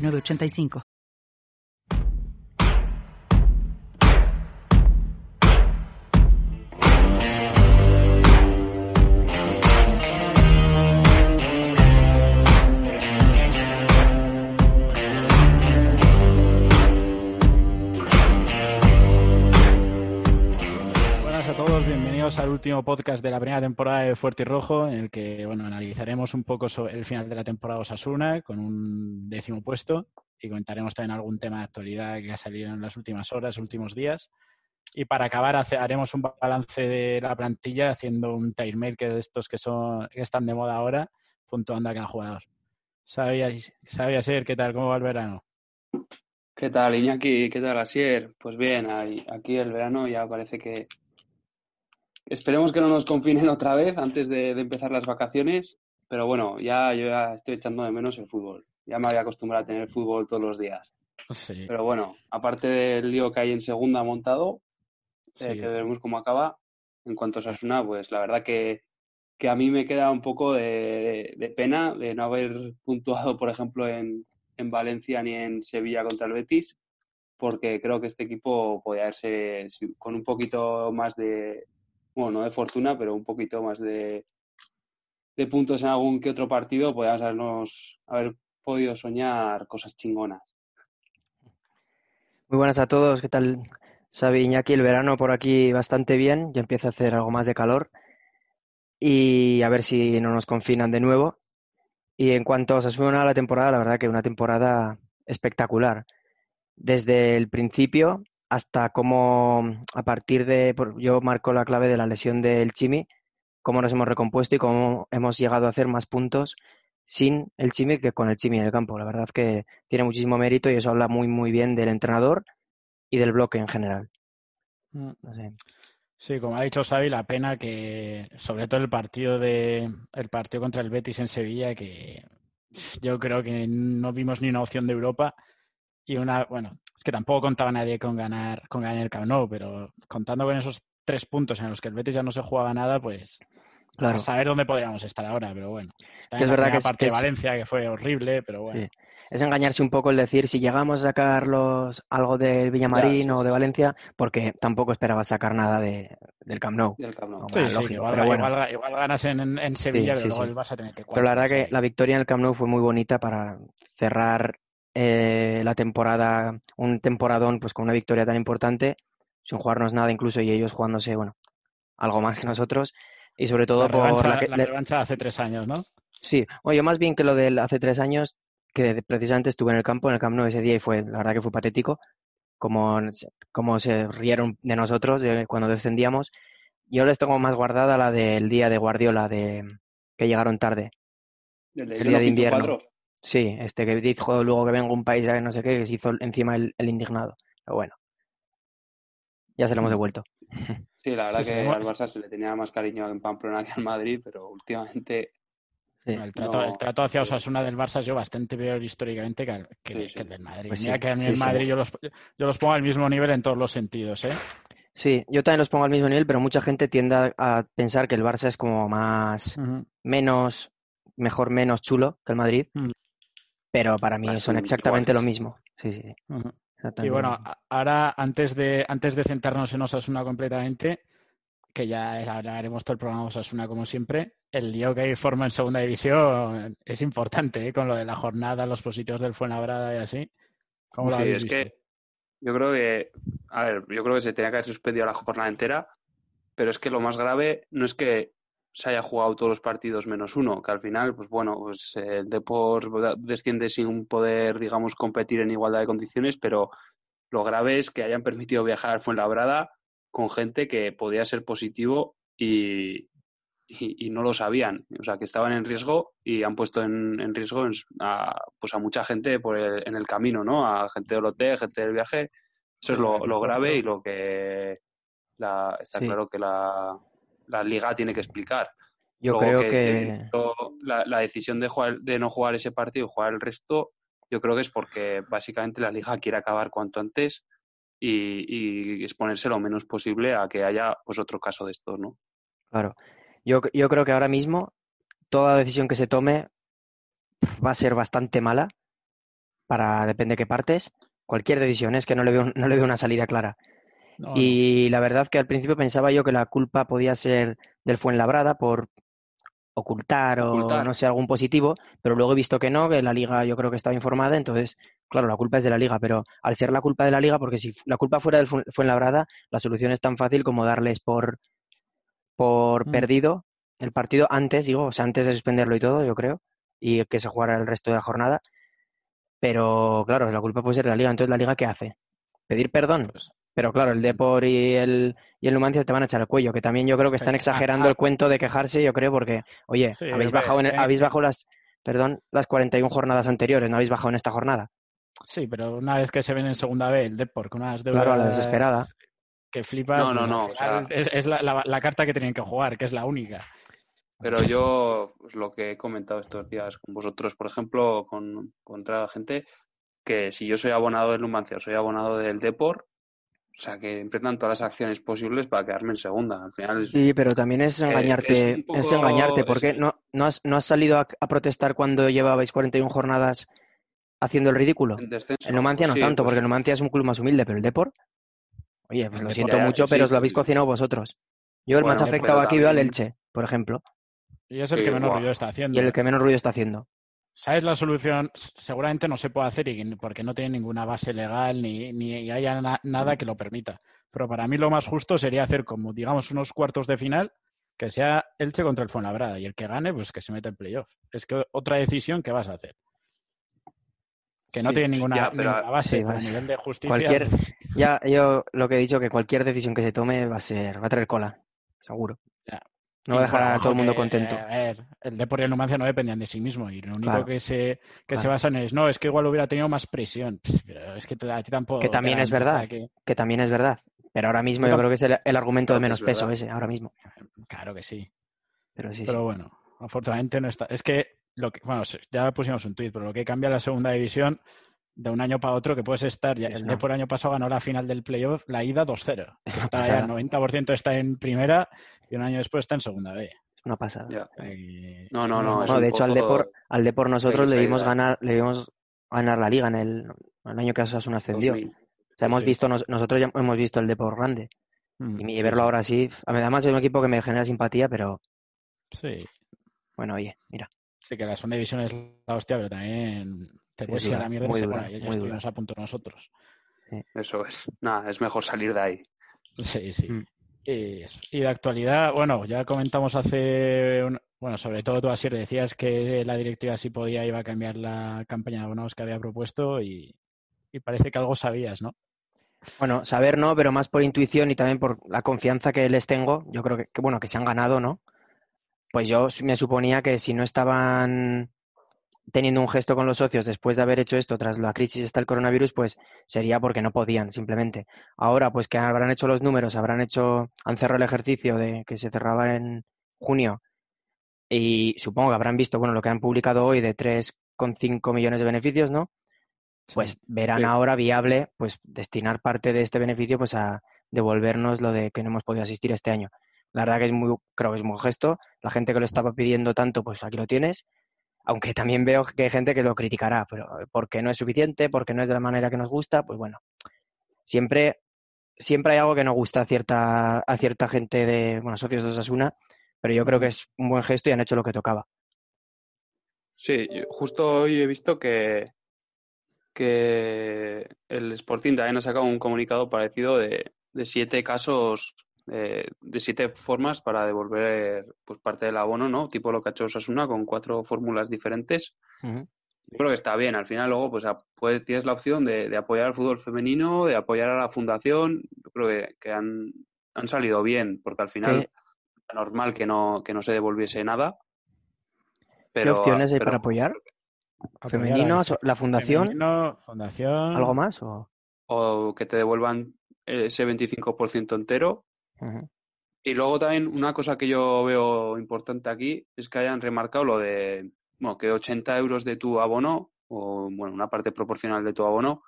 985. Bienvenidos al último podcast de la primera temporada de Fuerte y Rojo, en el que bueno, analizaremos un poco sobre el final de la temporada Osasuna con un décimo puesto y comentaremos también algún tema de actualidad que ha salido en las últimas horas, últimos días. Y para acabar haremos un balance de la plantilla haciendo un timer de estos que son que están de moda ahora, puntuando a cada jugador. Sabía, sabía ser, ¿qué tal? ¿Cómo va el verano? ¿Qué tal, Iñaki? ¿Qué tal, Asier? Pues bien, aquí el verano ya parece que, Esperemos que no nos confinen otra vez antes de, empezar las vacaciones, pero bueno, ya yo ya estoy echando de menos el fútbol. Ya me había acostumbrado a tener fútbol todos los días. Pero bueno, aparte del lío que hay en segunda montado, eh, que veremos cómo acaba, en cuanto a Sasuna, pues la verdad que, a mí me queda un poco de, pena de no haber puntuado, por ejemplo, en, en Valencia ni en Sevilla contra el Betis, porque creo que este equipo podría haberse, con un poquito más de, bueno, no de fortuna, pero un poquito más de, de puntos en algún que otro partido, podríamos habernos, haber podido soñar cosas chingonas. Muy buenas a todos, ¿qué tal? Sabi Iñaki, el verano por aquí bastante bien, ya empieza a hacer algo más de calor y a ver si no nos confinan de nuevo. Y en cuanto a a la temporada, la verdad que una temporada espectacular. Desde el principio hasta cómo a partir de, yo marco la clave de la lesión del Chimi, cómo nos hemos recompuesto y cómo hemos llegado a hacer más puntos sin el Chimi que con el Chimi en el campo. La verdad que tiene muchísimo mérito y eso habla muy, muy bien del entrenador y del bloque en general. Mm. Sí, como ha dicho Xavi, la pena que, sobre todo el partido de el partido contra el Betis en Sevilla, que yo creo que no vimos ni una opción de Europa y una, bueno, es que tampoco contaba nadie con ganar, con ganar el Camp Nou, pero contando con esos tres puntos en los que el Betis ya no se jugaba nada, pues claro. a saber dónde podríamos estar ahora, pero bueno. es verdad que parte de Valencia, que fue horrible, pero bueno. Es engañarse un poco el decir si llegamos a sacar algo del Villamarín o de Valencia, porque tampoco esperaba sacar nada de, del Camp Nou. igual, ganas en, Sevilla, pero luego vas a tener que Pero la verdad que la victoria en el Camp Nou fue muy bonita para cerrar eh, la temporada, un temporadón pues con una victoria tan importante, sin jugarnos nada incluso y ellos jugándose, bueno, algo más que nosotros. Y sobre todo por la, revancha hace tres años, ¿no? Sí, oye, más bien que lo del hace tres años, que precisamente estuve en el campo, en el Camp Nou ese día y fue, la verdad que fue patético, como, como se rieron de nosotros cuando descendíamos. Yo les tengo más guardada la del día de Guardiola, de que llegaron tarde. El, día de invierno. Sí, este que dijo luego que venga un país que no sé qué, que se hizo encima el, indignado. Pero bueno, ya se lo hemos devuelto. Sí, la verdad que al Barça se le tenía más cariño en Pamplona que al Madrid, pero últimamente... el, trato, hacia Osasuna del Barça es yo bastante peor históricamente que, el del Madrid. Pues Mira que a mí el Madrid yo los, yo los pongo al mismo nivel en todos los sentidos, ¿eh? Sí, yo también los pongo al mismo nivel, pero mucha gente tiende a pensar que el Barça es como más, menos, mejor, menos chulo que el Madrid. Mm pero para mí son exactamente lo mismo. Sí, sí. Y bueno, ahora antes de, antes de centrarnos en Osasuna completamente, que ya haremos todo el programa Osasuna como siempre, el lío que hay forma en segunda división es importante, ¿eh? con lo de la jornada, los positivos del Fuenlabrada y así. ¿Cómo lo sí, es que yo creo que, a ver, yo creo que se tenía que haber suspendido la jornada entera, pero es que lo más grave no es que se haya jugado todos los partidos menos uno, que al final, pues bueno, pues el Deport desciende sin poder, digamos, competir en igualdad de condiciones, pero lo grave es que hayan permitido viajar al Fuenlabrada con gente que podía ser positivo y, y, no lo sabían. O sea, que estaban en riesgo y han puesto en, riesgo a, pues a mucha gente por en el camino, ¿no? A gente del hotel, gente del viaje. Eso es lo, grave y lo que está claro que la, la, liga tiene que explicar. Yo creo que, la, decisión de, jugar, de no jugar ese partido y jugar el resto, yo creo que es porque básicamente la liga quiere acabar cuanto antes y, exponerse lo menos posible a que haya pues otro caso de estos, ¿no? Claro. Yo, yo creo que ahora mismo toda decisión que se tome va a ser bastante mala para depende de qué partes. Cualquier decisión es que no le veo, no le veo una salida clara. Y la verdad que al principio pensaba yo que la culpa podía ser del Fuenlabrada por ocultar, o no sé, algún positivo, pero luego he visto que no, que la liga yo creo que estaba informada, entonces, claro, la culpa es de la liga, pero al ser la culpa de la liga, porque si la culpa fuera del Fuenlabrada, la solución es tan fácil como darles por, por mm. perdido el partido antes, digo, o sea, antes de suspenderlo y todo, yo creo, y que se jugara el resto de la jornada. Pero claro, la culpa puede ser de la liga. Entonces, ¿la liga qué hace? ¿Pedir perdón? Pues pero claro, el. Depor y el, y el Numancia te van a echar el cuello, que también yo creo que están exagerando el cuento de quejarse, yo creo, porque, oye, habéis, bajado eh, habéis bajado las, perdón, las 41 jornadas anteriores, no habéis bajado en esta jornada. Sí, pero una vez que se ven en segunda vez el Depor con unas deudas... Claro, la desesperada. Que flipas. No, no, no. es, la, carta que tienen que jugar, que es la única. Pero yo, pues, lo que he comentado estos días con vosotros, por ejemplo, con, contra la gente, que si yo soy abonado del Numancia o soy abonado del Depor, o sea, que emprendan todas las acciones posibles para quedarme en segunda. Al final sí, pero también es engañarte. Es, engañarte. porque no, no, has, no has salido a, protestar cuando llevabais 41 jornadas haciendo el ridículo? En, el Numancia no tanto, pues porque el Numancia es un club más humilde, pero el Depor. Oye, pues lo siento mucho, pero os lo habéis cocinado vosotros. Yo el más afectado aquí veo al Elche, por ejemplo. Y es el que menos ruido está haciendo. Y el que menos ruido está haciendo. ¿Sabes la solución? Seguramente no se puede hacer porque no tiene ninguna base legal ni, ni haya nada que lo permita. Pero para mí lo más justo sería hacer como, digamos, unos cuartos de final que sea Elche contra el Fuenlabrada y el que gane, pues que se meta en playoff. Es que otra decisión que vas a hacer. Que no tiene ninguna, base a nivel de justicia. ya, yo lo que he dicho, que cualquier decisión que se tome va a ser, va a traer cola, seguro. No va a dejar a todo el mundo contento. a ver, el Depor y el Numancia no dependían de sí mismo y lo único que se que se basan es no, es que igual hubiera tenido más presión. Pero es que a ti tampoco. Que también es verdad. Que... también es verdad. Pero ahora mismo yo, creo que es el, argumento de menos peso ese, ahora mismo. Claro que sí. Pero sí. Pero bueno, afortunadamente no está. Es que lo que, bueno, ya pusimos un tuit, pero lo que cambia la segunda división de un año para otro que puedes estar. Ya, el Depor año pasado ganó la final del playoff, la ida 2-0. Está ya, el 90% está en primera y un año después está en segunda B. Una pasada. no, no, no. de hecho, al Depor, al Depor nosotros le vimos ganar, le vimos ganar la liga en el, año que Asuna ascendió. O sea, hemos visto, nosotros ya hemos visto el Depor grande. Mm, y verlo ahora así, además es un equipo que me genera simpatía, pero. Sí. Bueno, oye, mira. Sí, que la segunda división es la hostia, pero también te puedes ir a la mierda muy dura, ya, estuvimos a punto nosotros. Eso es. Nada, es mejor salir de ahí. Sí, sí. Mm. Y, de actualidad, bueno, ya comentamos hace, bueno, sobre todo tú, así decías que la directiva sí podía, iba a cambiar la campaña de abonados que había propuesto y, parece que algo sabías, ¿no? Bueno, saber no, pero más por intuición y también por la confianza que les tengo. Yo creo que, que, bueno, que se han ganado, ¿no? Pues yo me suponía que si no estaban teniendo un gesto con los socios después de haber hecho esto tras la crisis hasta el coronavirus, pues sería porque no podían, simplemente. Ahora, pues que habrán hecho los números, habrán hecho, han cerrado el ejercicio de que se cerraba en junio y supongo que habrán visto, bueno, lo que han publicado hoy de 3,5 millones de beneficios, ¿no? Pues verán ahora viable, pues destinar parte de este beneficio, pues a devolvernos lo de que no hemos podido asistir este año. La verdad que es muy, creo que es un gesto. La gente que lo estaba pidiendo tanto, pues aquí lo tienes aunque también veo que hay gente que lo criticará, pero porque no es suficiente, porque no es de la manera que nos gusta, pues bueno, siempre, siempre hay algo que no gusta a cierta, a cierta gente de, bueno, socios de Osasuna, pero yo creo que es un buen gesto y han hecho lo que tocaba. Sí, justo hoy he visto que, que el Sporting también ha sacado un comunicado parecido de, de siete casos eh, de siete formas para devolver pues parte del abono, ¿no? Tipo lo que ha hecho Osasuna con cuatro fórmulas diferentes. Yo creo que está bien. Al final luego pues, pues tienes la opción de, apoyar al fútbol femenino, de apoyar a la fundación. Yo creo que, han, salido bien, porque al final normal que no, que no se devolviese nada. Pero, ¿Qué opciones hay pero- para apoyar? ¿Femenino? ¿La fundación? femenino, fundación. ¿Algo más? O... O que te devuelvan ese 25% entero. Y luego también una cosa que yo veo importante aquí es que hayan remarcado lo de bueno, que 80 euros de tu abono, o bueno, una parte proporcional de tu abono,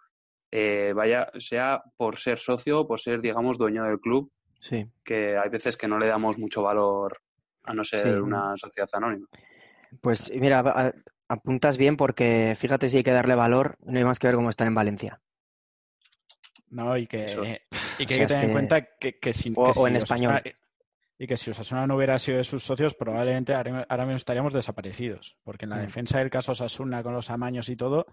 eh, vaya, sea por ser socio, por ser, digamos, dueño del club, Sí. que hay veces que no le damos mucho valor a no ser Sí. una sociedad anónima. Pues mira, apuntas bien porque fíjate si hay que darle valor, no hay más que ver cómo están en Valencia. No, y que. Y que O hay que tener en cuenta que, que si, O- que o en Osasuna- español. y que si Osasuna no hubiera sido de sus socios, probablemente ahora ahora mismo estaríamos desaparecidos. Porque en la Mm. defensa del caso Osasuna con los amaños y todo,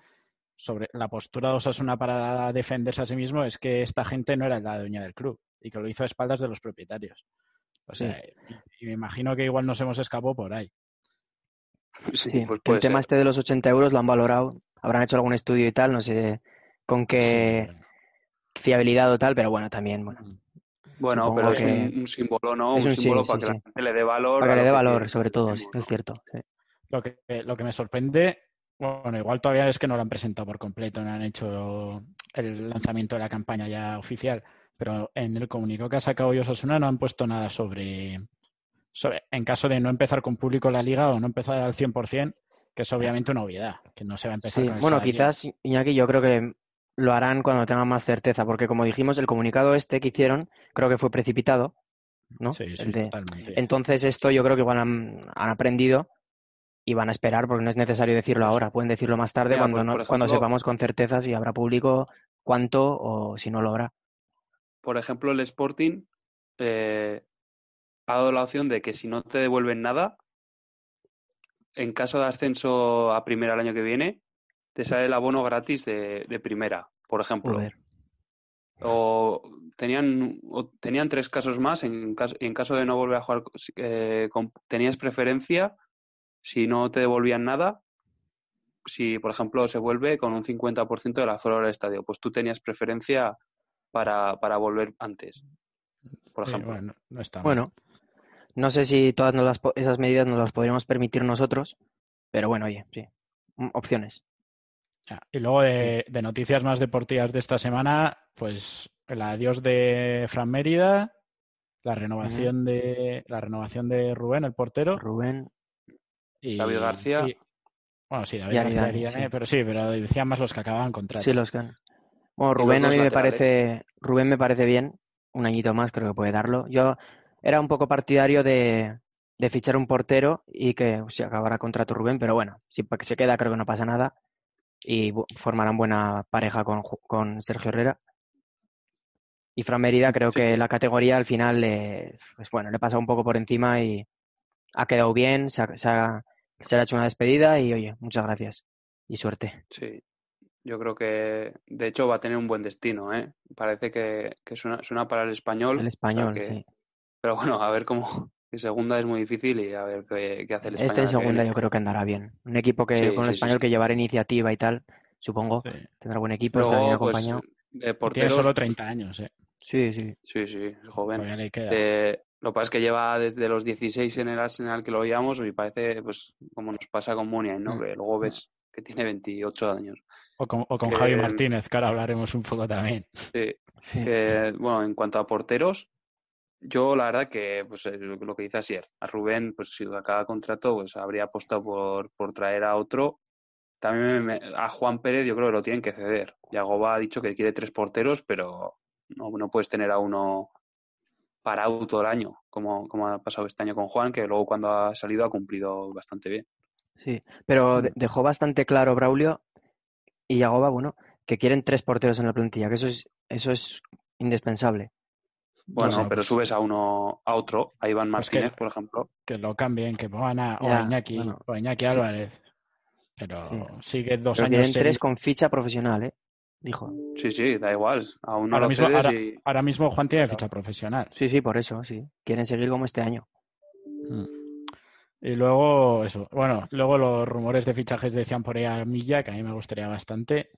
sobre la postura de Osasuna para defenderse a sí mismo es que esta gente no era la dueña del club y que lo hizo a espaldas de los propietarios. O Sí. sea, y, y me imagino que igual nos hemos escapado por ahí. Sí, Sí, pues el tema ser. este de los 80 euros lo han valorado, habrán hecho algún estudio y tal, no sé con qué Sí, fiabilidad o tal, pero bueno, también, bueno, Bueno, supongo pero es que- un, un símbolo, ¿no? Es un un sí, símbolo sí, para que sí. la gente le dé valor. para que le lo dé que valor, sobre todo, es cierto. sí. Lo que, lo que me sorprende, bueno, igual todavía es que no lo han presentado por completo, no han hecho el lanzamiento de la campaña ya oficial, pero en el comunicado que ha sacado hoy Osasuna no han puesto nada sobre, sobre en caso de no empezar con público la liga o no empezar al 100%, que es obviamente una obviedad, que no se va a empezar Sí, con el bueno, salario. quizás, Iñaki, yo creo que lo harán cuando tengan más certeza, porque como dijimos, el comunicado este que hicieron, creo que fue precipitado, ¿no? Sí, sí, El de- totalmente. Entonces esto yo creo que igual han, han aprendido y van a esperar porque no es necesario decirlo ahora, pueden decirlo más tarde Mira, cuando, pues, no- por cuando sepamos con certeza si habrá público, cuánto o si no lo habrá. Por ejemplo, el Sporting eh, ha dado la opción de que si no te devuelven nada, en caso de ascenso a primera el año que viene, te sale el abono gratis de, de primera, por ejemplo. Joder. O tenían, o tenían tres casos más. En caso, en caso de no volver a jugar, eh, con- tenías preferencia si no te devolvían nada. Si, por ejemplo, se vuelve con un 50% del aforo del estadio, pues tú tenías preferencia para, para volver antes, por Sí, ejemplo. bueno, no está mal. Bueno, no sé si todas nos las po- esas medidas nos las podríamos permitir nosotros, pero bueno, oye, sí, Mm, opciones. Y luego de, de noticias más deportivas de esta semana, pues el adiós de Fran Mérida, la renovación de la renovación de Rubén, el portero, Rubén, y David García. y- bueno, sí, David Y García sí. pero sí, pero decían más los que acababan contrato. sí, los que han- Bueno, Rubén a mí me parece, Rubén me parece bien, un añito más creo que puede darlo. Yo era un poco partidario de, de fichar un portero y que se acabara contrato Rubén, pero bueno, si que se queda creo que no pasa nada y formarán buena pareja con, con Sergio Herrera. Y Fran Mérida creo Sí. que la categoría al final le, pues bueno, le ha pasado un poco por encima y ha quedado bien, se ha, se ha- se le ha hecho una despedida y oye, muchas gracias y suerte. Sí, yo creo que de hecho va a tener un buen destino, ¿eh? Parece que, que suena, suena para el español. El o sea español, que- sí. Pero bueno, a ver cómo. Que segunda es muy difícil y a ver qué, qué hace el español. Este en segunda yo creo que andará bien. Un equipo que Sí, con el sí, español sí. que llevará iniciativa y tal, supongo, Sí. tendrá buen equipo, estará bien Luego, pues, acompañado. de Y tiene porteros. solo pues, 30 años, eh. Sí, sí. Sí, sí, es joven. Todavía le queda. Eh, lo que pasa es que lleva desde los 16 en el Arsenal que lo veíamos y parece, pues, como nos pasa con Muniain, ¿no? Mm. Que luego ves que tiene 28 años. O con, o con que- Javi Martínez, que ahora hablaremos un poco también. Sí, Sí. que, bueno, en cuanto a porteros, yo la verdad que, pues, eh, lo que dice Asier, a Rubén, pues, si acaba contrato, pues, habría apostado por, por traer a otro. También me- a Juan Pérez yo creo que lo tienen que ceder. Yagoba ha dicho que quiere tres porteros, pero no, no puedes tener a uno parado todo el año, como, como ha pasado este año con Juan, que luego cuando ha salido ha cumplido bastante bien. Sí, pero de- dejó bastante claro Braulio y Yagoba, bueno, que quieren tres porteros en la plantilla, que eso es, eso es indispensable. Bueno, sé, pero subes a uno, a otro, a Iván Pues que- Martínez, por ejemplo. Que lo cambien, que pongan a, o Ya, a Iñaki, bueno, o a Iñaki sí. Álvarez. Pero Sí. sigue dos Pero años quieren tres con ficha profesional, ¿eh? Dijo. Sí, sí, da igual. Aún no Ahora lo mismo, ahora, y... ahora mismo Juan tiene Claro. ficha profesional. Sí, sí, por eso, sí. Quieren seguir como este año. Mm. Y luego, eso, bueno, luego los rumores de fichajes decían por ahí a Milla, que a mí me gustaría bastante,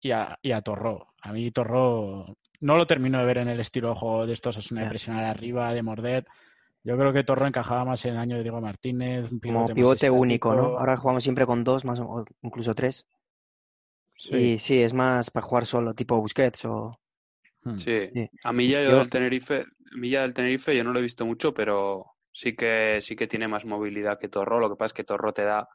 y a, y a Torró. A mí Torró no lo termino de ver en el estilo de juego de estos, es una de presionar arriba, de morder, Yo creo que Torro encajaba más en el año de Diego Martínez, un Como pivote, más pivote único, ¿no? Ahora jugamos siempre con dos, más o incluso tres. Sí. Y sí, es más para jugar solo, tipo Busquets o... Hmm. Sí, Sí. a mí ya yo Yo- del Tenerife, Milla del Tenerife yo no lo he visto mucho, pero sí que sí que tiene más movilidad que Torro. Lo que pasa es que Torro te da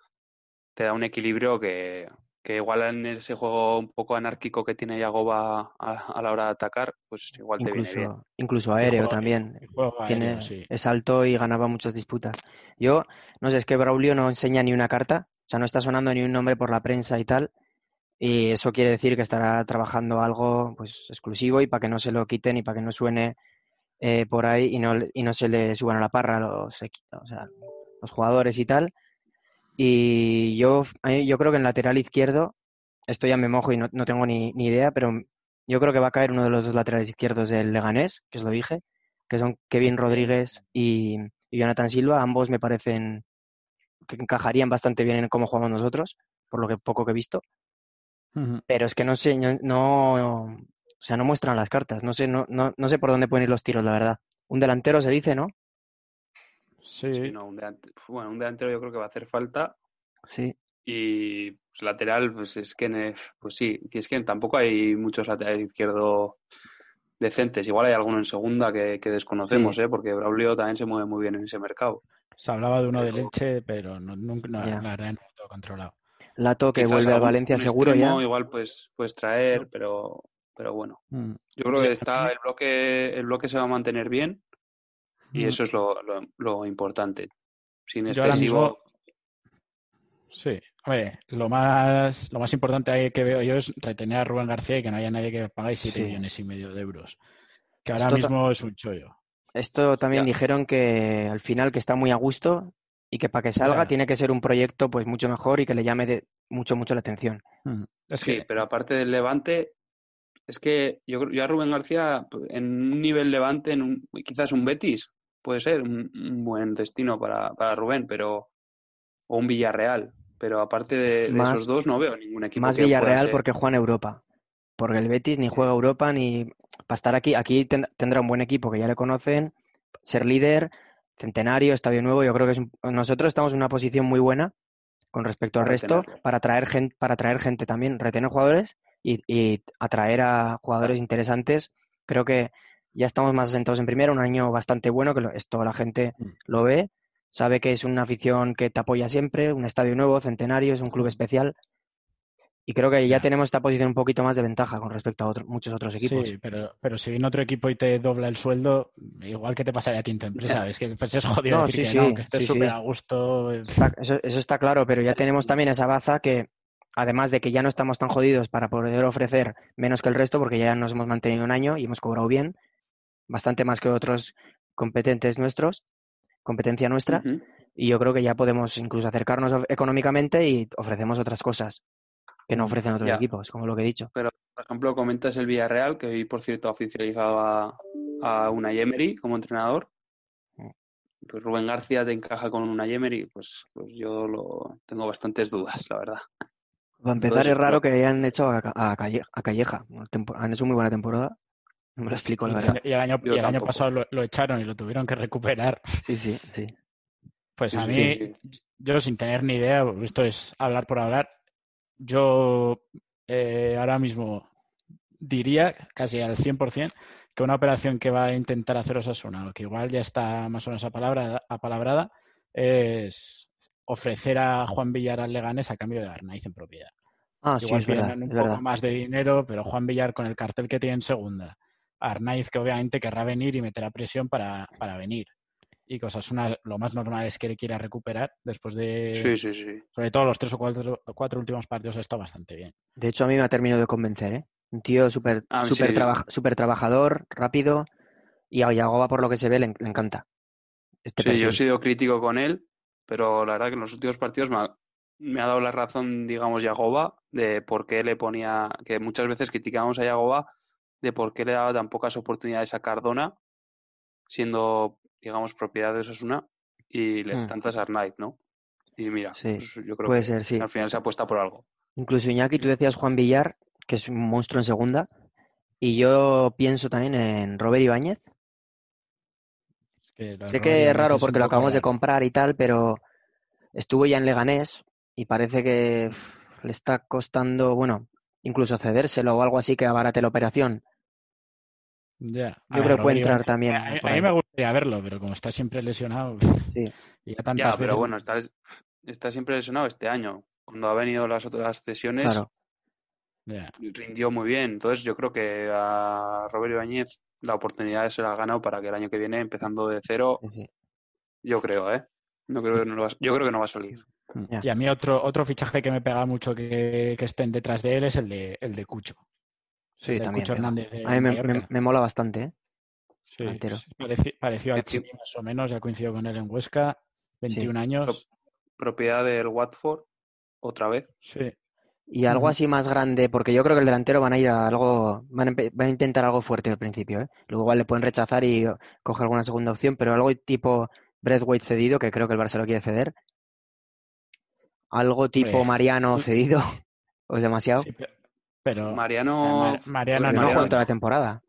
te da un equilibrio que, que igual en ese juego un poco anárquico que tiene Yagoba a, a la hora de atacar, pues igual te viene bien. Incluso, incluso aéreo juego- también. El juego aéreo, Tiene, sí. es alto y ganaba muchas disputas. Yo, no sé, es que Braulio no enseña ni una carta, o sea, no está sonando ni un nombre por la prensa y tal, y eso quiere decir que estará trabajando algo pues exclusivo y para que no se lo quiten y para que no suene eh, por ahí y no, le- y no se le suban a la parra los, o sea, los jugadores y tal. Y yo, mí- yo creo que en lateral izquierdo, esto ya me mojo y no, no tengo ni, ni idea, pero yo creo que va a caer uno de los dos laterales izquierdos del Leganés, que os lo dije, que son Kevin Rodríguez y, y Jonathan Silva. Ambos me parecen que encajarían bastante bien en cómo jugamos nosotros, por lo que poco que he visto. Pero es que no sé, no, no- o sea, no muestran las cartas. No sé, no, no, no sé por dónde pueden ir los tiros, la verdad. Un delantero se dice, ¿no? Sí. Sí, no, un delante- bueno, un delantero yo creo que va a hacer falta Sí. y pues, lateral, pues es que ne- pues sí, es que tampoco hay muchos laterales izquierdos decentes. Igual hay alguno en segunda que, que desconocemos, Sí. ¿eh? Porque Braulio también se mueve muy bien en ese mercado. Se hablaba de uno de Leche, pero no, nunca, no, Ya. la verdad no lo tengo controlado. Lato que Quizás vuelve a Valencia seguro ya. Igual pues puedes traer, pero, pero bueno. Mm. Yo creo que está el bloque, el bloque se va a mantener bien y Mm. eso es lo, lo, lo importante. Sin excesivo. Sí, lo más, lo más importante ahí que veo yo es retener a Rubén García y que no haya nadie que pague 7 Sí. millones y medio de euros. Que ahora Esto mismo es un chollo. Esto también Ya. dijeron que al final que está muy a gusto y que para que salga Ya. tiene que ser un proyecto pues mucho mejor y que le llame de mucho, mucho la atención. Mm. Es Sí, que pero aparte del Levante, es que yo, creo- yo a Rubén García pues, en un nivel Levante, en un, quizás un Betis, puede ser un, un buen destino para, para Rubén, pero o un Villarreal. Pero aparte de, esos dos, no veo ningún equipo Más que pueda Villarreal ser- porque juega en Europa. Porque el Betis ni juega Europa ni para estar aquí. Aquí ten- tendrá un buen equipo que ya le conocen, ser líder, centenario, estadio nuevo. Yo creo que es un- nosotros estamos en una posición muy buena con respecto al resto para traer gente, para traer gente también, retener jugadores y, y atraer a jugadores interesantes. Creo que ya estamos más asentados en primera, un año bastante bueno, que esto la gente Mm. lo ve, sabe que es una afición que te apoya siempre, un estadio nuevo, centenario, es un club especial. Y creo que ya tenemos esta posición un poquito más de ventaja con respecto a otro- muchos otros equipos. Sí, pero, pero si viene otro equipo y te dobla el sueldo, igual que te pasaría a ti en tu empresa. Es que pues, es jodido No, decir sí, que no, sí, que estés sí. súper a gusto. Está- eso, eso está claro, pero ya tenemos también esa baza que, además de que ya no estamos tan jodidos para poder ofrecer menos que el resto, porque ya nos hemos mantenido un año y hemos cobrado bien, bastante más que otros competentes nuestros, competencia nuestra, y yo creo que ya podemos incluso acercarnos económicamente y ofrecemos otras cosas que no Mm, ofrecen otros ya. equipos, como lo que he dicho. Por ejemplo, comentas el Villarreal, que hoy, por cierto, ha oficializado a, a Unai Emery como entrenador. Mm. Pues Rubén García te encaja con Unai Emery, pues, pues yo lo tengo bastantes dudas, la verdad. Para empezar, Entonces, es raro pero- que hayan hecho a, a Calle- a Calleja. Una Han hecho muy buena temporada. No me lo explico, la Y, verdad. y el año, y el año pasado lo, lo echaron y lo tuvieron que recuperar. Sí, sí, sí. Pues Sí, a sí, mí, yo sin tener ni idea, esto es hablar por hablar, yo eh, ahora mismo diría casi al 100% que una operación que va a intentar hacer Osasuna, o que igual ya está más o menos apalabrada, apalabrada es ofrecer a Juan Villar al Leganés a cambio de Arnaiz en propiedad. Ah, sí, Igual es verdad, un es poco verdad. más de dinero, pero Juan Villar con el cartel que tiene en segunda, Arnaiz que obviamente querrá venir y meterá presión para, para venir. Y cosas una, lo más normal es que le quiera recuperar después de, Sí, sí, sí. sobre todo los tres o cuatro, cuatro últimos partidos ha estado bastante bien. De hecho, a mí me ha terminado de convencer, ¿eh? Un tío súper Ah, sí. traba- súper trabajador, rápido, y a Yagoba, por lo que se ve, le, en- le encanta. Este Sí, yo he sido crítico con él, pero la verdad que en los últimos partidos me ha, me ha dado la razón, digamos, Yagoba, de por qué le ponía, que muchas veces criticábamos a Yagoba de por qué le daba tan pocas oportunidades a Cardona, siendo, digamos, propiedad de Osasuna, y le Mm. tantas a Arnaiz, ¿no? Y mira, Sí, pues yo creo Puede que ser, sí. al final se apuesta por algo. Incluso Iñaki, tú decías Juan Villar, que es un monstruo en segunda, y yo pienso también en Robert Ibáñez. Que Sé que es raro porque lo acabamos de comprar y tal, pero estuvo ya en Leganés y parece que le está costando, bueno, incluso cedérselo o algo así que abarate la operación. Ya. A Yo ver, creo que puede entrar también A, a mí me gustaría verlo, pero como está siempre lesionado Sí, y ya tantas Ya, veces. pero bueno, está, siempre lesionado este año. Cuando ha venido las otras sesiones, claro. Ya. rindió muy bien. Entonces yo creo que a Robert Ibáñez la oportunidad se la ha ganado para que el año que viene, empezando de cero, yo creo, ¿eh? No creo que no va, yo creo que no va a salir. Y a mí otro, otro fichaje que me pega mucho que, que estén detrás de él es el de, el de Cucho. Sí, el de también. Cucho. Hernández de A mí me, Mallorca. me- me mola bastante, ¿eh? Sí, delantero. sí, pareci- pareció al El tío- Chimi más o menos, ya coincidió con él en Huesca, 21 años. Propiedad del Watford, otra vez. Sí, Y algo así más grande, porque yo creo que el delantero van a ir a algo, van a, van a intentar algo fuerte al principio, ¿eh? Luego igual le pueden rechazar y coger alguna segunda opción, pero algo tipo Breathwaite cedido, que creo que el Barça lo quiere ceder. Algo tipo. Mariano cedido, o es demasiado. sí, pe- pero Mariano, Mar- Mariano Porque no toda la temporada.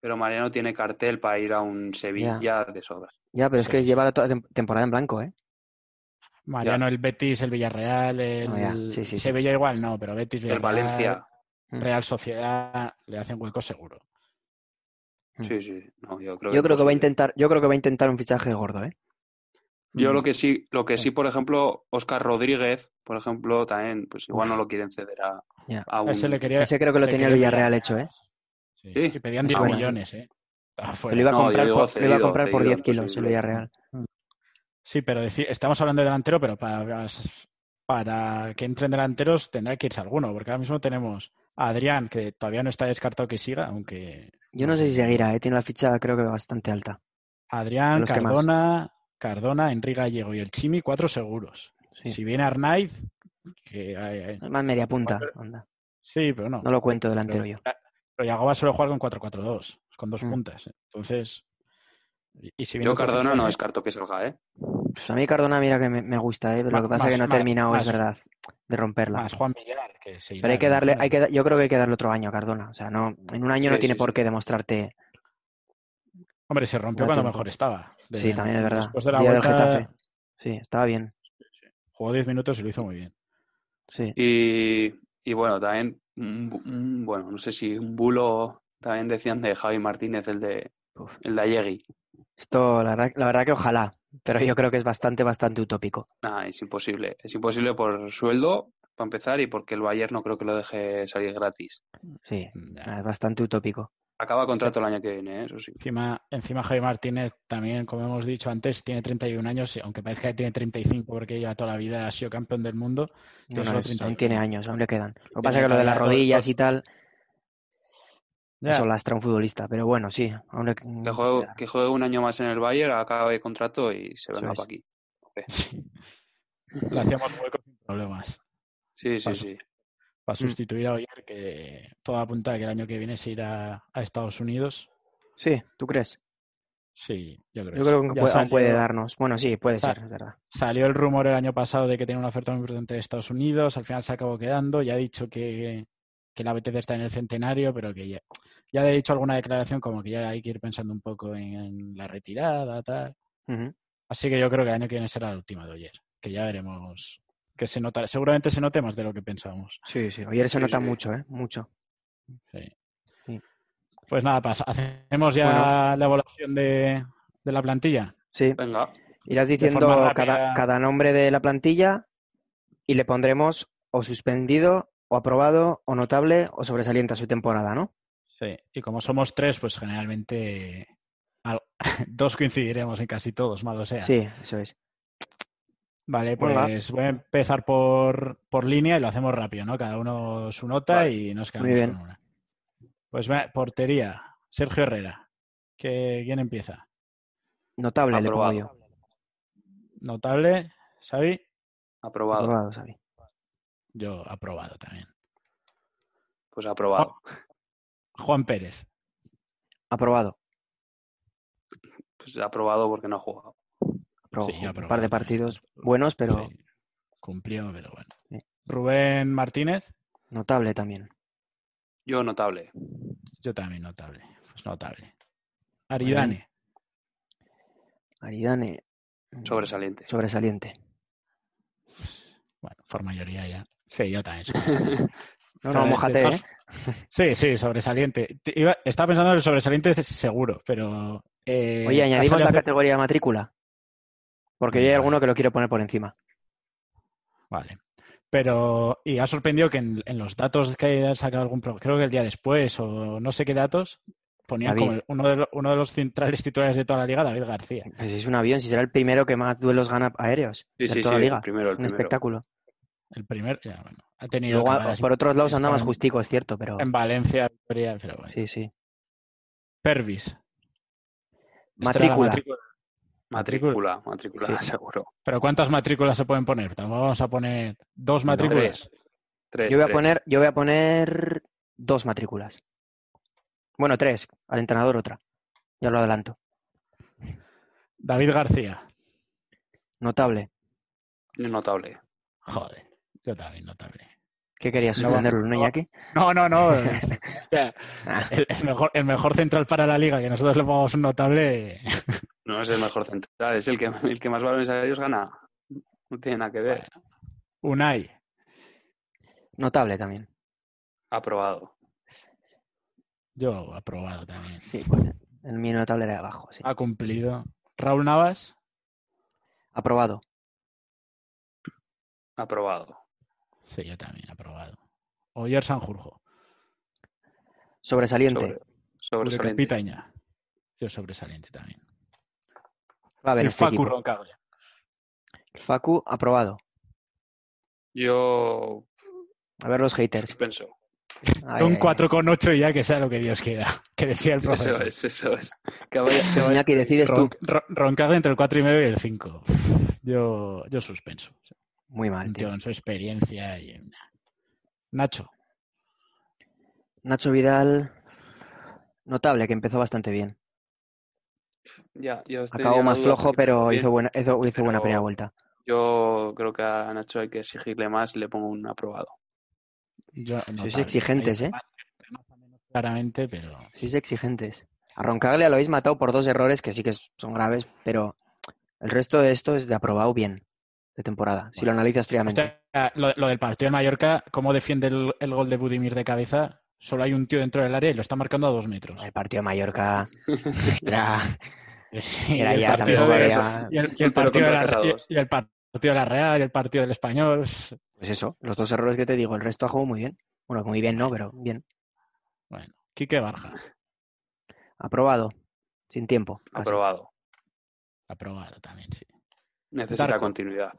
pero Mariano tiene cartel para ir a un Sevilla de sobras. Ya, pero es Sí, que sí. lleva toda la tem- temporada en blanco, ¿eh? Mariano, el Betis, el Villarreal, el ya. Sí, sí, sí. Sevilla igual no, pero Betis, El Villarreal, Valencia. Mm. Real Sociedad le hacen hueco seguro. Mm. Sí, sí. No, yo creo Yo creo que va a intentar, yo creo que va a intentar un fichaje gordo, ¿eh? Yo Mm. lo que sí, lo que sí, por ejemplo, Oscar Rodríguez, por ejemplo, también, pues igual no lo quieren ceder a, un... Ese le quería, Ese creo que lo le tenía el Villarreal hecho, ¿eh? Sí, Sí. y pedían Me 10 suena, sí. millones, ¿eh? Lo iba a comprar, por, lo iba a cedido, comprar por cedido, 10 kilos el imposible. Villarreal. Sí, pero decir, estamos hablando de delantero, pero para, para que entren delanteros tendrá que irse alguno, porque ahora mismo tenemos a Adrián, que todavía no está descartado que siga, aunque Yo no sé si seguirá, ¿eh? Tiene la ficha creo que bastante alta. Adrián. Cardona, Cardona, Enrique Gallego y el Chimi, cuatro seguros. Sí. Si viene Arnaiz, que hay- hay- Es más media punta. anda. sí, pero no. No lo cuento delantero yo. Pero Yagoba suele jugar con 4-4-2, con dos Mm. puntas. Entonces, y, si viene Yo Cardona no fichaje- descarto que salga, ¿eh? Pues a mí Cardona, mira que me, me gusta, ¿eh? Lo que pasa es que no ha terminado, más- es verdad, de romperla. Más Juan Villar, que se irá, Pero hay que darle, hay que, yo creo que hay que darle otro año a Cardona. O sea, no, en un año no Sí, tiene sí, por sí. qué demostrarte. Hombre, se rompió cuando tiempo. mejor estaba. Sí, también es verdad. Después de la Día del vuelta, Getafe. Sí, estaba bien. jugó 10 minutos y lo hizo muy bien. Sí. Y, y bueno, también, un bueno, no sé si un bulo también decían de Javi Martínez, el de, Uf. el de Ayegui. Esto, la verdad, la verdad que ojalá. Pero yo creo que es bastante, bastante utópico. Nah, es imposible. Es imposible por sueldo, para empezar, y porque el Bayern no creo que lo deje salir gratis. Sí, es bastante utópico. Acaba contrato el año que viene, ¿eh? eso sí. Encima, encima Javi Martínez también, como hemos dicho antes, tiene 31 años, y aunque parezca que tiene 35 porque lleva toda la vida ha sido campeón del mundo. No, Tiene no, solo es- 31. aún tiene años, aún le quedan. Lo que pasa es que lo de las rodillas todo- y tal, Ya, eso lastra a un futbolista. Pero bueno, sí, aún le Que juegue, que juegue un año más en el Bayern, acabe contrato y se venga para aquí. sí. Le hacíamos hueco sin problemas. Sí, sí, Paso. sí. Para Mm. sustituir a Oyer, que todo apunta a que el año que viene se irá a Estados Unidos. Sí, ¿tú crees? Sí, yo creo que Yo creo que puede, aún salió- puede darnos. Bueno, sí, puede ser, es verdad. Salió el rumor el año pasado de que tenía una oferta muy importante de Estados Unidos, al final se acabó quedando, ya ha dicho que, que la apetece está en el centenario, pero que ya, ya ha dicho alguna declaración como que ya hay que ir pensando un poco en, en la retirada, tal. Así que yo creo que el año que viene será la última de Oyer, que ya veremos, que se nota, seguramente se note más de lo que pensábamos. Sí, sí. Oye, se Sí, nota sí. mucho, ¿eh? Mucho. Sí. Sí. Pues nada, pasa. Hacemos ya Bueno. la evaluación de, de la plantilla. Sí. Venga, Irás diciendo cada, cada nombre de la plantilla y le pondremos o suspendido, o aprobado, o notable, o sobresaliente a su temporada, ¿no? Sí. Y como somos tres, pues generalmente al- dos coincidiremos en casi todos, malo sea. Sí, eso es. Vale, pues voy a empezar por, por línea y lo hacemos rápido, ¿no? Cada uno su nota Vale. y nos quedamos con una. Pues portería, Sergio Herrera. ¿Qué- ¿Quién empieza? Notable le pongo Aprobado. yo. Notable, Xavi. aprobado. Aprobado, Xavi. Yo aprobado también. Pues aprobado. Juan Pérez. Aprobado. Pues aprobado porque no ha jugado. Sí, Un par de partidos buenos, pero Sí, cumplió, pero bueno. Sí. Rubén Martínez. notable también. Yo notable. Yo también notable. Pues notable. Aridane. Aridane. Sobresaliente. Sobresaliente. Bueno, por mayoría ya. Sí, yo también. sobresaliente. No, no, de ¿eh? Sí, sí, sobresaliente. Te iba- estaba pensando en el sobresaliente seguro, pero. eh, Oye, añadimos la hace- categoría de matrícula. Porque yo hay alguno que lo quiero poner por encima. Vale. Pero, y ha sorprendido que en, en los datos que haya sacado algún pro- creo que el día después o no sé qué datos, ponían David. como el- uno, de lo- uno de los centrales titulares de toda la liga, David García. Pues es un avión, si será el primero que más duelos gana aéreos Sí, de sí, toda sí, la el liga. primero, el Un primero. espectáculo. El primer, ya, bueno, ha tenido Luego, por otros lados anda más justico, es cierto, pero en Valencia, pero bueno. sí, sí. Pervis. Matrícula. matrícula. Matrícula, matrícula, Sí. seguro. Pero ¿cuántas matrículas se pueden poner? Vamos a poner dos matrículas. Tres. Tres, Yo voy a poner, yo voy a poner dos matrículas. Bueno, tres. Al entrenador otra. Ya lo adelanto. David García. Notable. Notable. Joder, yo también notable. ¿Qué querías No, suspenderlo, no, no. Iñaki? No, no, no. O sea, el, el mejor, el mejor central para la liga, que nosotros le pongamos un notable. No es el mejor central, es el que, el que más balones aéreos gana. No tiene nada que ver. Unai. notable también. Aprobado. Yo aprobado también. Sí, pues el mío notable era de abajo, sí. Ha cumplido. Raúl Navas. Aprobado. Aprobado. Sí, yo también aprobado. Oyer Sanjurjo. Sobresaliente. Sobre, sobresaliente. Pitaña. Yo sobresaliente también. Clave en Y este Facu. Roncaglia. Facu, aprobado. Yo A ver los haters. suspenso. Ay, Un ay, ay. 4,8 y ya que sea lo que Dios quiera. Que decía el Eso profesor. es, eso es. Que vaya, que vaya- Iñaki, decides tú. Ron- Ron- Roncaglia entre el 4,5 y el 5. Yo, yo suspenso. Muy mal, tío. en su experiencia. Y... Nacho. Nacho Vidal, notable, que empezó bastante bien. Ya, yo Acabó más flojo, pero hizo buena, hizo, hizo buena primera vuelta. Yo creo que a Nacho hay que exigirle más y le pongo un aprobado. Yo, Sois exigentes, ¿eh? más que más o menos Claramente, pero. Sois exigentes. A Roncaglia lo habéis matado por dos errores que sí que son graves, pero el resto de esto es de aprobado bien de temporada, si lo analizas fríamente. Lo del partido en Mallorca, cómo defiende el, el gol de Budimir de cabeza. Solo hay un tío dentro del área y lo está marcando a dos metros. El partido de Mallorca era, Y era el ya partido de- y el, y el partido de la, y- y el partido de la Real y el partido del Español. Pues eso, los dos errores que te digo, el resto ha jugado muy bien. Bueno, muy bien no, pero bien. Bueno, Quique Barja, Aprobado, sin tiempo. casi. Aprobado. aprobado también, sí. Necesita Darko. continuidad.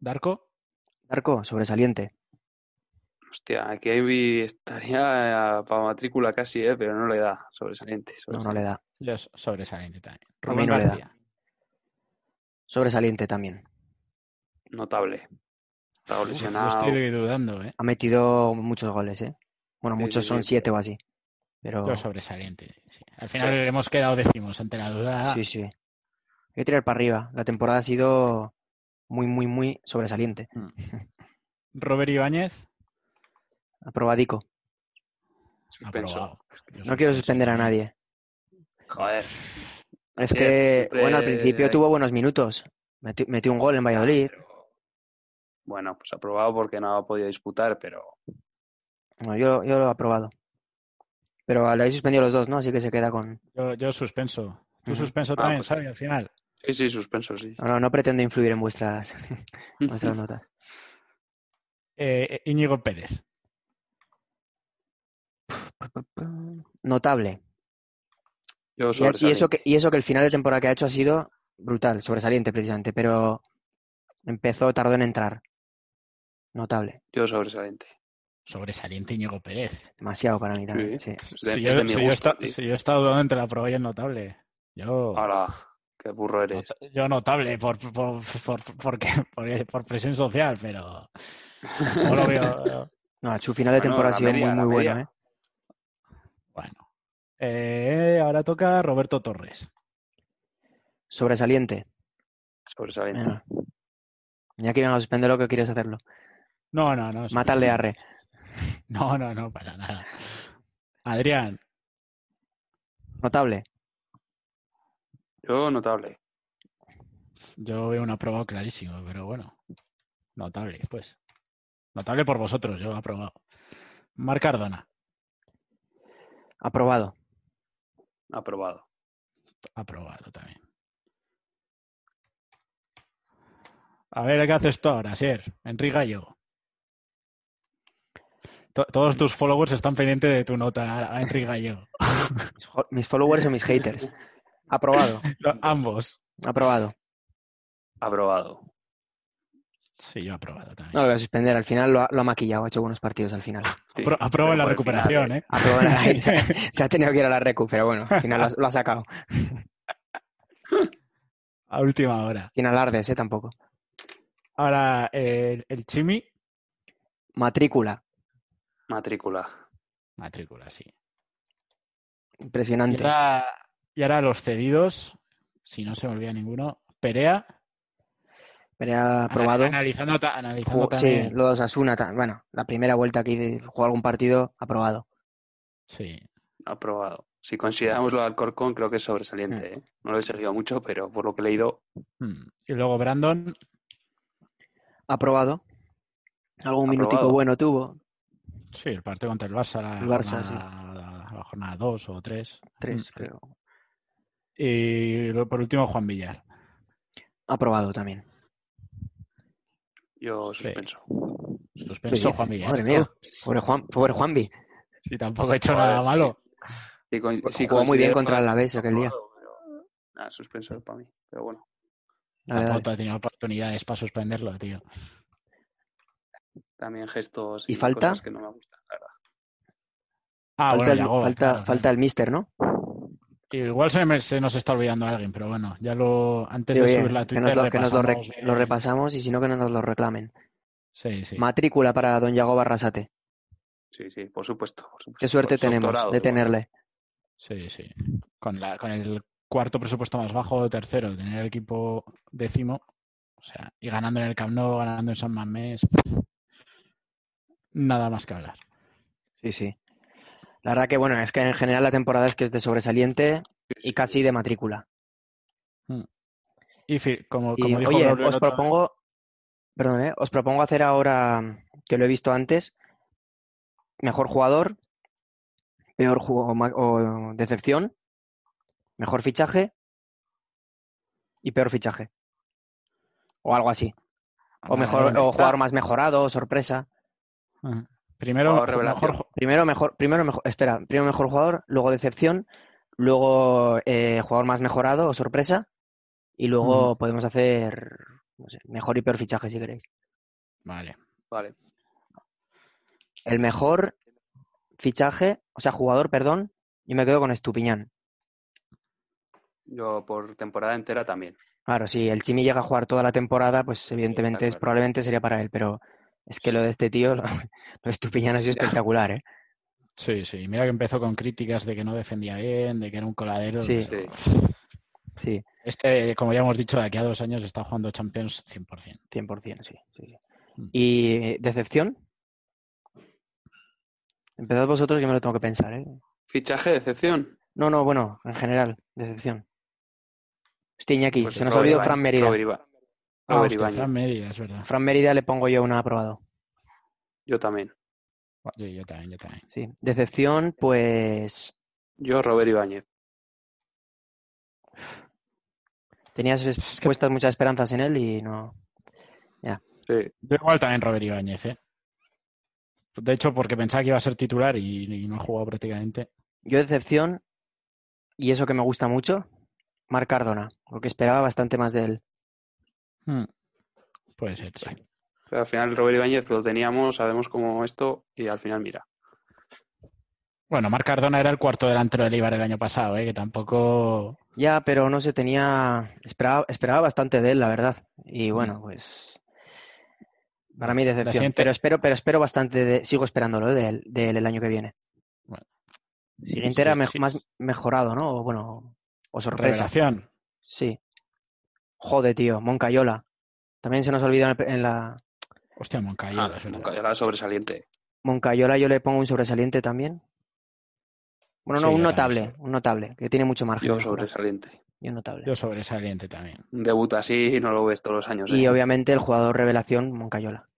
Darko, Darko, sobresaliente. Hostia, aquí ahí estaría para matrícula casi, ¿eh? pero no le da. Sobresaliente. No, no le da. yo s- sobresaliente también. A mí Rubén no le da. García, Sobresaliente también. Notable. Está Uf, yo lesionado. estoy dudando, ¿eh? Ha metido muchos goles, ¿eh? Bueno, Sí, muchos sí, son sí, siete pero- o así. Pero Yo sobresaliente. sí. Al final hemos quedado décimos ante la duda. sí, sí. Hay que tirar para arriba. La temporada ha sido muy, muy, muy sobresaliente. Robert Ibáñez, Aprobadico. Suspenso. No quiero suspender a nadie. Joder. Es que, siempre bueno, al principio hay- tuvo buenos minutos. Metió, metió un gol en Valladolid. Pero- Bueno, pues aprobado porque no ha podido disputar, pero Bueno, yo, yo lo he aprobado. Pero le habéis suspendido los dos, ¿no? Así que se queda con... Yo, yo suspenso. Tú Ujú. suspenso Ah, también, pues- ¿sabes? Al final. sí, sí, suspenso, sí. No, no, no pretendo influir en vuestras, vuestras notas. Eh, Íñigo Pérez. Notable. Yo Y, y eso que, y eso que el final de temporada que ha hecho ha sido brutal, sobresaliente precisamente, pero empezó, tardó en entrar. Notable. Yo sobresaliente. Sobresaliente Íñigo Pérez. Demasiado para mí también, sí. Si yo, si yo gusto, tío. si yo he estado dudando entre la prueba y el notable. Yo, Hala, qué burro eres. yo notable por, por, por, porque- por, por presión social, pero no lo veo. No, su final de Bueno, temporada ha sido media, muy, muy bueno. ¿eh? Bueno. Eh, ahora toca Roberto Torres. Sobresaliente. Sobresaliente. Venga. Ya que venga a suspenderlo que quieres hacerlo. No, no, no. Mata al de Arre. No, no, no, para nada. Adrián, Notable. Yo notable. Yo veo un aprobado clarísimo, pero bueno, notable, pues. Notable por vosotros, yo aprobado. Marc Cardona, Aprobado. Aprobado. aprobado también. A ver, ¿qué haces tú ahora, Sier? Enrique Gallego. To- todos tus followers están pendientes de tu nota Enrique Gallego. Mis fo- Mis followers o mis haters. Aprobado. No, Ambos. Aprobado. Aprobado. Sí, yo aprobado también. No lo voy a suspender. Al final lo ha, lo ha maquillado. Ha hecho buenos partidos al final. Sí, Apro- la recuperación, final, ¿eh? Aprobado la- Se ha tenido que ir a la recu, pero bueno, al final lo ha, lo ha sacado. A última hora. Sin alardes, ¿eh? Tampoco. Ahora, el, el Chimi, Matrícula. Matrícula. matrícula, sí. Y Impresionante. ahora, y ahora los cedidos, si no se me olvida ninguno. Perea, Pero ha aprobado. analizando, analizando Jugó- sí, también. los Asuna. Bueno, la primera vuelta aquí de jugar algún partido, aprobado. Sí. Aprobado. Si consideramos lo de Alcorcón, creo que es Mm. sobresaliente. ¿eh? No lo he seguido mucho, pero por lo que he leído, Mm. Y luego Brandon, Aprobado. Algún minutico bueno tuvo. sí, el partido contra el Barça, la, El Barça, jornada, la jornada 2 o 3. Tres, creo. Y luego, por último, Juan Villar. Aprobado también. Yo Sí. suspenso. Suspenso dice? Juan Villar. Madre mía. Pobre, Juan, pobre Juanvi. Si tampoco he hecho Joder, nada malo. Sí, con- Jugó sí muy bien contra el Alavés aquel día. pero- Nada, suspenso para mí. Pero bueno, Dale, Tampoco dale. ha tenido oportunidades para suspenderlo, tío. también gestos ¿Y y, falta? cosas que no me gustan, la verdad. Ah, falta bueno, el, falta, claro, falta claro. el mister, ¿no? Igual se, me- se nos está olvidando alguien, pero bueno, ya lo antes Sí, de oye, subirla a que Twitter nos lo, que nos lo re- repasamos bien. lo repasamos y si no que nos lo reclamen. Sí, sí. Matrícula para don Yago Barrasate. Sí, sí, por supuesto. por supuesto. Qué suerte tenemos de tenerle. Sí, sí. Con, la, con el cuarto presupuesto más bajo tercero, tener el equipo décimo, o sea, y ganando en el Camp Nou, ganando en San Mamés, nada más que hablar. Sí, sí. La verdad que bueno, es que en general la temporada es que es de sobresaliente y casi de matrícula. Y fi- como, Y como dijo oye, os propongo, perdón, ¿eh? os propongo hacer ahora, que lo he visto antes, mejor jugador, peor juego o decepción, mejor fichaje y peor fichaje. O algo así. O mejor, o jugador más mejorado, sorpresa. Primero, mejor Primero mejor, primero mejor, espera, primero mejor jugador, luego decepción, luego eh, jugador más mejorado o sorpresa, y luego podemos hacer no sé, mejor y peor fichaje si queréis. Vale. Vale. El mejor fichaje, o sea, jugador, perdón, yo me quedo con Estupiñán. Yo por temporada entera también. Claro, si el Chimi llega a jugar toda la temporada, pues evidentemente es, claro. probablemente sería para él, pero es que lo de este tío, lo, lo de Estupiñán ha sido Ya. espectacular, ¿eh? Sí, sí. Mira que empezó con críticas de que no defendía bien, de que era un coladero. Sí. pero Sí, Este, como ya hemos dicho, de aquí a dos años está jugando Champions 100%. 100%, sí, sí, sí. Mm. ¿Y decepción? Empezad vosotros, yo me lo tengo que pensar, ¿eh? Fichaje de excepción. No, no, bueno, en general, decepción. Hostia, Iñaki, Pues se nos ha olvidado Fran Mérida. Robert Ah, Robert hostia, Ibáñez. Fran Mérida, es verdad. Fran Mérida le pongo yo un aprobado. Yo también. Yo, yo también, yo también. Sí. Decepción, pues Yo, Robert Ibáñez. tenías es- Es que- puestas muchas esperanzas en él y no. Sí. Yo igual también Robert Ibáñez, ¿eh? De hecho, porque pensaba que iba a ser titular y, y no ha jugado prácticamente. Yo decepción, y eso que me gusta mucho, Marc Cardona, porque esperaba bastante más de él. Hmm. Puede ser, sí. Pero al final Robert Ibáñez lo teníamos, sabemos cómo esto, y al final mira. Bueno, Marc Cardona era el cuarto delantero del Eibar el año pasado, ¿eh? Que tampoco... Ya, pero no se tenía. Esperaba, esperaba bastante de él, la verdad. Y bueno, Mm. pues. Para mí decepción. siguiente- Pero espero, pero espero bastante de, sigo esperándolo ¿eh? de él, de él el año que viene. Bueno. Siguiente era Sí, me- sí. más mejorado, ¿no? O bueno, o sorpresa. Revelación. Sí. Jode, tío, Moncayola. También se nos olvidó en, el- en la Hostia, Moncayola, Ah, era sobresaliente. Moncayola yo le pongo un sobresaliente también. Bueno, no, Sí, un yo también, notable, un notable, que tiene mucho margen. Yo sobresaliente. Yo notable. Yo sobresaliente también. Un debut así no lo ves todos los años. Y ¿eh? obviamente el jugador revelación, Moncayola.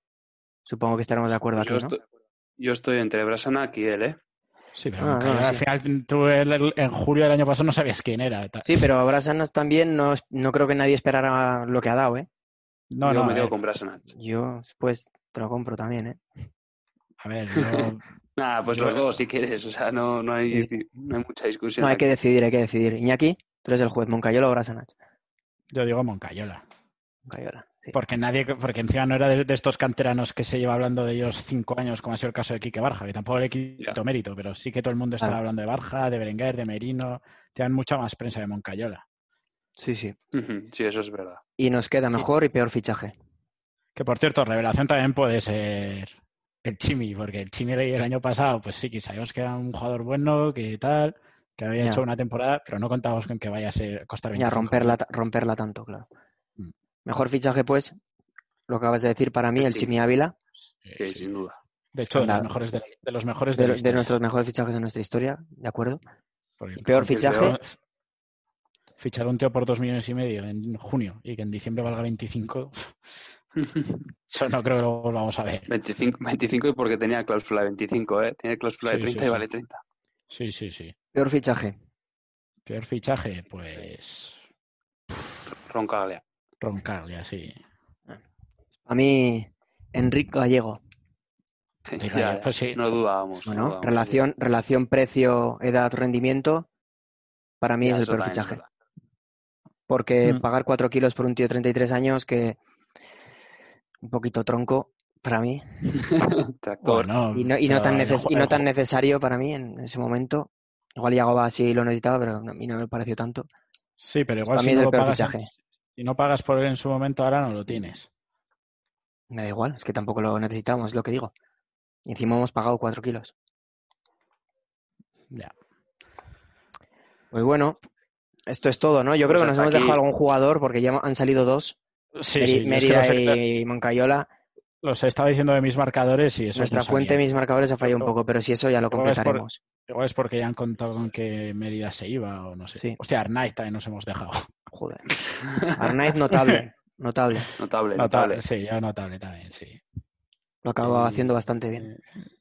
Supongo que estaremos de acuerdo Pues yo, aquí, ¿no? estoy, yo estoy entre Brasanac y él, ¿eh? Sí, pero Ah, no, al final tú el- en julio del año pasado no sabías quién era. Sí, pero Brasanas también no, no creo que nadie esperara lo que ha dado, ¿eh? No, yo no, me quedo ver, con Brasanac. Yo pues te lo compro también, ¿eh? a ver, yo- Nada, pues Yo- los dos si quieres. O sea, no, no, hay, Sí. no hay mucha discusión. No, hay aquí. que decidir, hay que decidir. Iñaki, tú eres el juez, Moncayola o Brasanas. yo digo Moncayola. Moncayola. Porque nadie, porque encima no era de, de estos canteranos que se lleva hablando de ellos cinco años, como ha sido el caso de Quique Barja, que tampoco le quito Ya. mérito, pero sí que todo el mundo estaba hablando de Barja, de Berenguer, de Merino, tienen mucha más prensa de Moncayola. Sí, sí. Sí, eso es verdad. Y nos queda mejor y peor fichaje. Que por cierto, revelación también puede ser el Chimi, porque el Chimi el año pasado, pues sí que sabíamos que era un jugador bueno, que tal, que había Ya. hecho una temporada, pero no contábamos con que vaya a ser costar Ya, 25 romperla, ta- romperla tanto, claro. Mejor fichaje, pues, lo que acabas de decir para mí, El el Chimi. Ávila, Sí, sin duda. De hecho, de los mejores de, de los mejores de, de, la de historia, nuestros mejores fichajes de nuestra historia, ¿de acuerdo? el peor fichaje. peor- Fichar a un tío por dos millones y medio en junio y que en diciembre valga 25, eso no creo que lo vamos a ver. 25, 25 y porque tenía cláusula de 25, ¿eh? Tiene cláusula de Sí, sí, 30 y sí. vale 30. Sí, sí, sí. Peor fichaje. Peor fichaje, pues Roncaglia. Roncaglia, sí. A mí, Enrique Gallego. Sí, ya, pues sí. No dudábamos. no Bueno, dudábamos. relación, relación precio, edad, rendimiento, para mí Ya, es el peor fichaje. Porque Mm. pagar 4 kilos por un tío de 33 años que un poquito tronco para mí. Bueno, y no, y no tan, neces- y no tan necesario para mí en ese momento. Igual Yagoba sí lo necesitaba, pero a mí no me pareció tanto. Sí, pero igual Para si mí es el lo peor pagas, en- fichaje. Si no pagas por él en su momento, ahora no lo tienes. Me da igual, es que tampoco lo necesitábamos, es lo que digo. Y encima hemos pagado 4 kilos. Ya. Pues bueno, esto es todo, ¿no? Yo creo Pues que nos hemos aquí. dejado algún jugador porque ya han salido dos, Sí, Meri- sí, yo es que Mérida los, he- y Moncayola. los estaba diciendo de mis marcadores y eso Nuestra no fuente, sabía. mis marcadores, ha fallado un poco, pero si eso ya lo igual es por- completaremos. Igual es porque ya han contado con que Mérida se iba o no sé. Sí. Hostia, Arnaiz también nos hemos dejado. Joder. Arnaiz notable, notable. Notable, Notable, notable. sí, ya notable también, sí. Lo acaba haciendo bastante bien.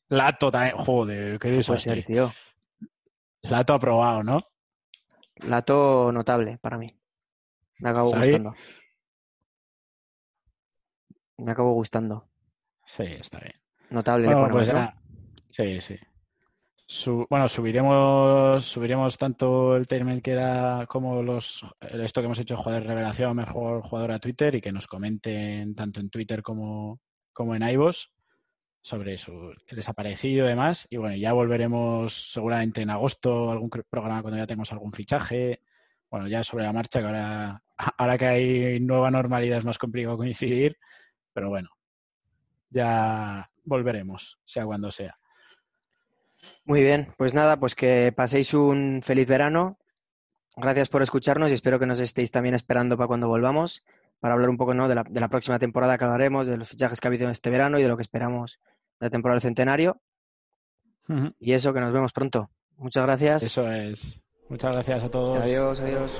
Lato también, joder, qué puede ser, desastre. tío. Lato aprobado, ¿no? Lato notable para mí. Me ¿Sabi? gustando. Me acabó gustando. Sí, está bien. Notable le Bueno, ponemos, pues. Sí, sí. Su- bueno, subiremos subiremos tanto el término que era como los esto que hemos hecho jugador revelación, mejor jugador a Twitter y que nos comenten tanto en Twitter como, como en iVoox sobre su qué les ha parecido y demás. Y bueno, ya volveremos seguramente en agosto, algún programa cuando ya tengamos algún fichaje. Bueno, ya sobre la marcha, que ahora, ahora que hay nueva normalidad es más complicado coincidir, pero bueno, ya volveremos, sea cuando sea. Muy bien, pues nada, pues que paséis un feliz verano. Gracias por escucharnos y espero que nos estéis también esperando para cuando volvamos, para hablar un poco ¿no? de, la, de la próxima temporada que hablaremos, de los fichajes que ha habido este verano y de lo que esperamos de la temporada del centenario. Y eso, que nos vemos pronto. Muchas gracias. Eso es. Muchas gracias a todos. Adiós, adiós.